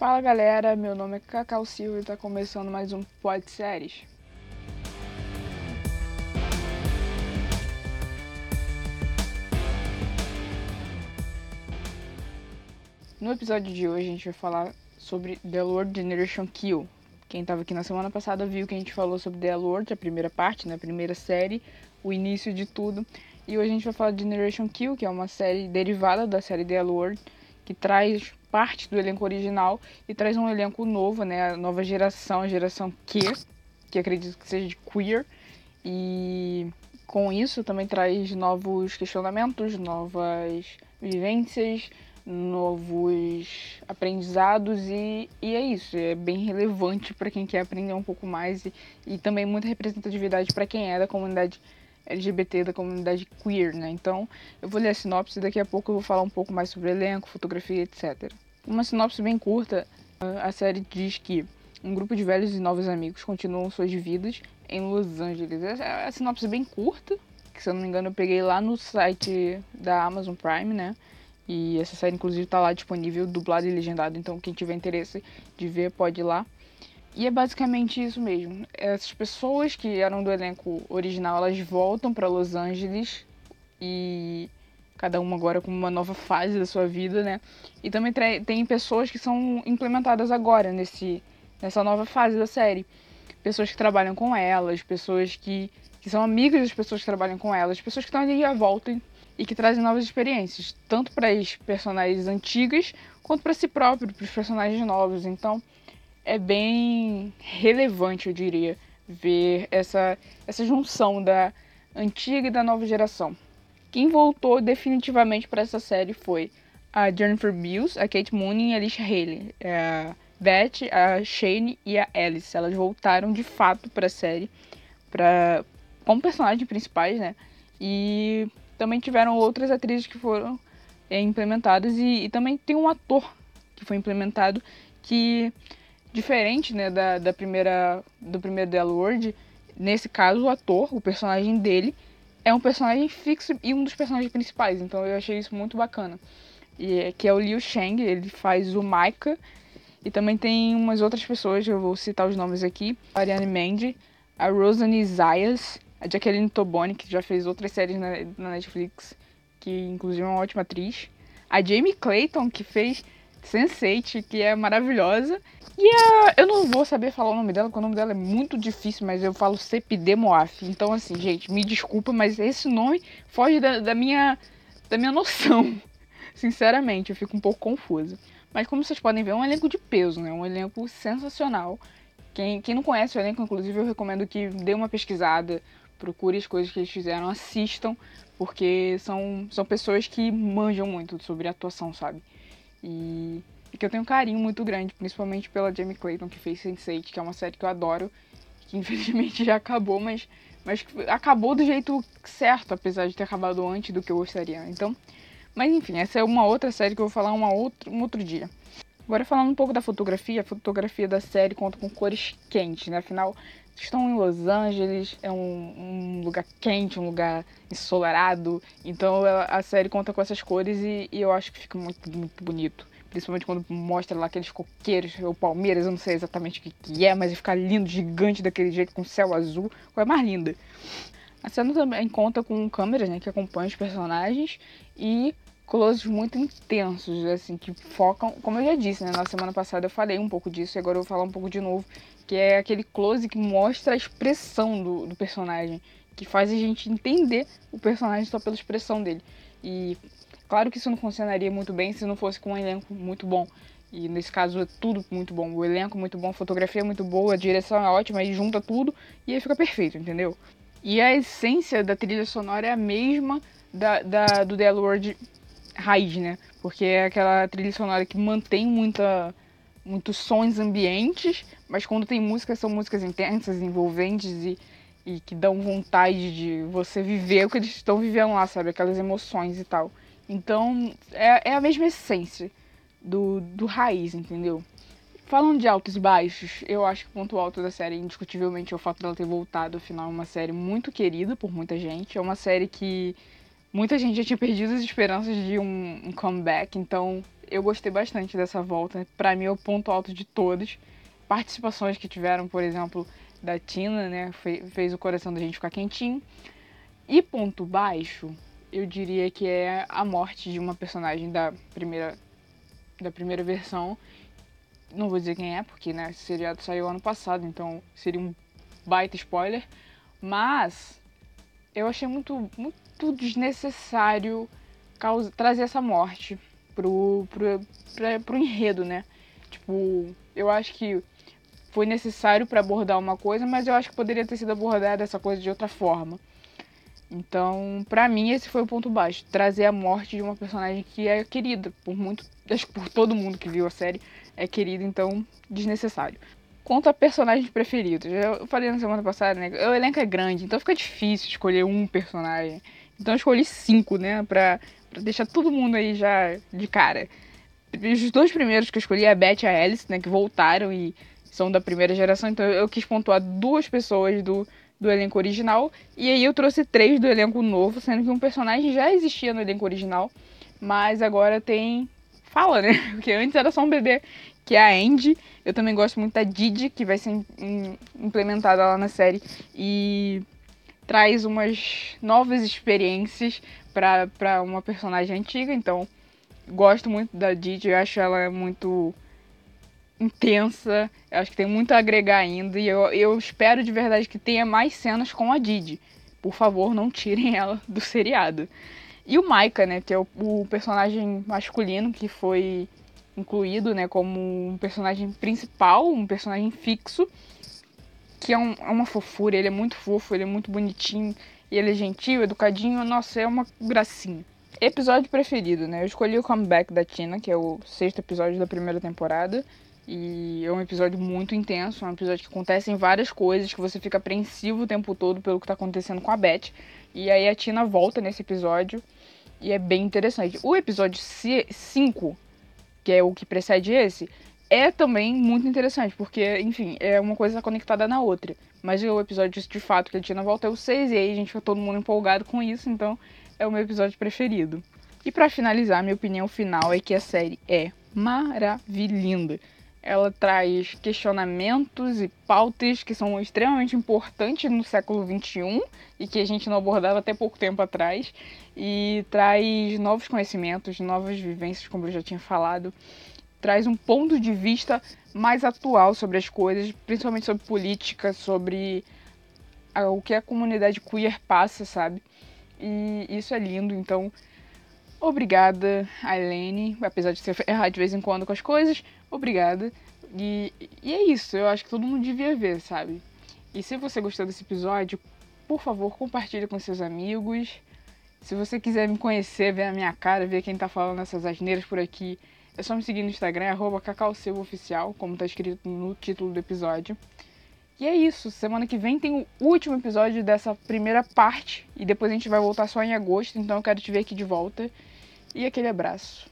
Fala galera, meu nome é Cacau Silva e está começando mais um Pod Séries. No episódio de hoje a gente vai falar sobre The Lord Generation Kill. Quem estava aqui na semana passada viu que a gente falou sobre The Lord, a primeira parte, né, a primeira série, o início de tudo. E hoje a gente vai falar de Generation Kill, que é uma série derivada da série The Lord, que traz parte do elenco original e traz um elenco novo, né? A nova geração, a geração Q, que acredito que seja de queer. E com isso também traz novos questionamentos, novas vivências, novos aprendizados e, e é isso, é bem relevante para quem quer aprender um pouco mais e, e também muita representatividade para quem é da comunidade LGBT, da comunidade queer, né? Então eu vou ler a sinopse e daqui a pouco eu vou falar um pouco mais sobre elenco, fotografia, etc. Uma sinopse bem curta, a série diz que um grupo de velhos e novos amigos continuam suas vidas em Los Angeles. É a sinopse bem curta, que se eu não me engano eu peguei lá no site da Amazon Prime, né? E essa série inclusive está lá disponível, dublado e legendado, então quem tiver interesse de ver pode ir lá. E é basicamente isso mesmo. Essas pessoas que eram do elenco original, elas voltam para Los Angeles e cada uma agora com uma nova fase da sua vida, né? E também tem pessoas que são implementadas agora nesse, nessa nova fase da série. Pessoas que trabalham com elas, pessoas que, que são amigas das pessoas que trabalham com elas, pessoas que estão ali à volta e que trazem novas experiências, tanto para as personagens antigas quanto para si próprio, para os personagens novos. Então é bem relevante, eu diria, ver essa, essa junção da antiga e da nova geração. Quem voltou definitivamente para essa série foi a Jennifer Beals, a Kate Moon e a Alicia Haley. É a Beth, a Shane e a Alice. Elas voltaram de fato para a série pra, como personagens principais, né? E também tiveram outras atrizes que foram é, implementadas e, e, também tem um ator que foi implementado que diferente né da, da primeira do primeiro The Lord nesse caso o ator o personagem dele é um personagem fixo e um dos personagens principais, então eu achei isso muito bacana. E, que é o Liu Shang, ele faz o Maika, e também tem umas outras pessoas, eu vou citar os nomes aqui, a Ariane Mandy, a Rosanne Zayas, a Jacqueline Toboni, que já fez outras séries na, na Netflix, que inclusive é uma ótima atriz, a Jamie Clayton, que fez Sense8, que é maravilhosa. E a, eu não vou saber falar o nome dela, porque o nome dela é muito difícil, mas eu falo Sepide Moaf. Então, assim, gente, me desculpa, mas esse nome foge da, da, minha, da minha noção. Sinceramente, eu fico um pouco confusa. Mas como vocês podem ver, é um elenco de peso, né? Um elenco sensacional. Quem, quem não conhece o elenco, inclusive, eu recomendo que dê uma pesquisada, procure as coisas que eles fizeram, assistam, porque são, são pessoas que manjam muito sobre atuação, sabe? E, e, que eu tenho um carinho muito grande, principalmente pela Jamie Clayton, que fez Sense8, que é uma série que eu adoro, que infelizmente já acabou, mas, mas acabou do jeito certo, apesar de ter acabado antes do que eu gostaria. Então, mas enfim, essa é uma outra série que eu vou falar uma outra, um outro dia. Agora falando um pouco da fotografia, a fotografia da série conta com cores quentes, né? Afinal, estão em Los Angeles, é um, um, lugar quente, um lugar ensolarado. Então a série conta com essas cores e, e, eu acho que fica muito, muito bonito. Principalmente quando mostra lá aqueles coqueiros, ou palmeiras, eu não sei exatamente o que, que é, mas fica lindo, gigante daquele jeito, com céu azul, coisa mais linda. A cena também conta com câmeras né, que acompanham os personagens e closes muito intensos, assim, que focam, como eu já disse, né, na semana passada eu falei um pouco disso e agora eu vou falar um pouco de novo, que é aquele close que mostra a expressão do, do personagem, que faz a gente entender o personagem só pela expressão dele. E claro que isso não funcionaria muito bem se não fosse com um elenco muito bom. E nesse caso é tudo muito bom. O elenco muito bom, a fotografia é muito boa, a direção é ótima, aí junta tudo e aí fica perfeito, entendeu? E a essência da trilha sonora é a mesma da, da do The Lord raiz, né? Porque é aquela trilha sonora que mantém muita, muitos sons ambientes, mas quando tem músicas, são músicas intensas, envolventes e, e que dão vontade de você viver o que eles estão vivendo lá, sabe? Aquelas emoções e tal. Então, é, é a mesma essência do, do raiz, entendeu? Falando de altos e baixos, eu acho que o ponto alto da série, indiscutivelmente, é o fato dela ter voltado. Afinal, é uma série muito querida por muita gente. É uma série que muita gente já tinha perdido as esperanças de um, comeback, então eu gostei bastante dessa volta. Para mim é o ponto alto de todos. Participações que tiveram, por exemplo, da Tina, né? Fez o coração da gente ficar quentinho. E ponto baixo, eu diria que é a morte de uma personagem da primeira da primeira versão. Não vou dizer quem é, porque né, esse seriado saiu ano passado, então seria um baita spoiler. Mas eu achei muito, muito desnecessário causa, trazer essa morte pro, pro, pra, pro enredo, né? Tipo, eu acho que foi necessário para abordar uma coisa, mas eu acho que poderia ter sido abordada essa coisa de outra forma. Então, para mim, esse foi o ponto baixo. Trazer a morte de uma personagem que é querida por muito. Acho que por todo mundo que viu a série é querida, então desnecessário. Quanto a personagens preferidos, eu falei na semana passada, né? O elenco é grande, então fica difícil escolher um personagem. Então eu escolhi cinco, né? Pra, pra deixar todo mundo aí já de cara. Os dois primeiros que eu escolhi é a Beth e a Alice, né? Que voltaram e são da primeira geração. Então eu quis pontuar duas pessoas do, do elenco original. E aí eu trouxe três do elenco novo, sendo que um personagem já existia no elenco original. Mas agora tem. Fala, né? Porque antes era só um bebê, que é a Andy. Eu também gosto muito da Didi, que vai ser implementada lá na série. E traz umas novas experiências para uma personagem antiga, então gosto muito da Didi, eu acho ela muito intensa, eu acho que tem muito a agregar ainda e eu, eu espero de verdade que tenha mais cenas com a Didi. Por favor, não tirem ela do seriado. E o Maika, né, que é o, o personagem masculino que foi incluído, né, como um personagem principal, um personagem fixo que é, um, é uma fofura, ele é muito fofo, ele é muito bonitinho, e ele é gentil, educadinho, nossa, é uma gracinha. Episódio preferido, né? Eu escolhi o comeback da Tina, que é o sexto episódio da primeira temporada. E é um episódio muito intenso, é um episódio que acontecem várias coisas, que você fica apreensivo o tempo todo pelo que tá acontecendo com a Beth. E aí a Tina volta nesse episódio e é bem interessante. O episódio 5, que é o que precede esse, é também muito interessante, porque, enfim, é uma coisa conectada na outra. Mas o episódio de fato que a Tina volta é o 6, e aí a gente fica todo mundo empolgado com isso, então é o meu episódio preferido. E para finalizar, minha opinião final é que a série é maravilhosa. Ela traz questionamentos e pautas que são extremamente importantes no século XXI e que a gente não abordava até pouco tempo atrás. E traz novos conhecimentos, novas vivências, como eu já tinha falado traz um ponto de vista mais atual sobre as coisas, principalmente sobre política, sobre o que a comunidade queer passa, sabe? E isso é lindo, então obrigada, Ailene, apesar de você errar de vez em quando com as coisas, obrigada. E, e é isso, eu acho que todo mundo devia ver, sabe? E se você gostou desse episódio, por favor, compartilhe com seus amigos. Se você quiser me conhecer, ver a minha cara, ver quem tá falando essas asneiras por aqui, é só me seguir no Instagram, arroba cacausilvaoficial, como tá escrito no título do episódio. E é isso, semana que vem tem o último episódio dessa primeira parte, e depois a gente vai voltar só em agosto, então eu quero te ver aqui de volta. E aquele abraço.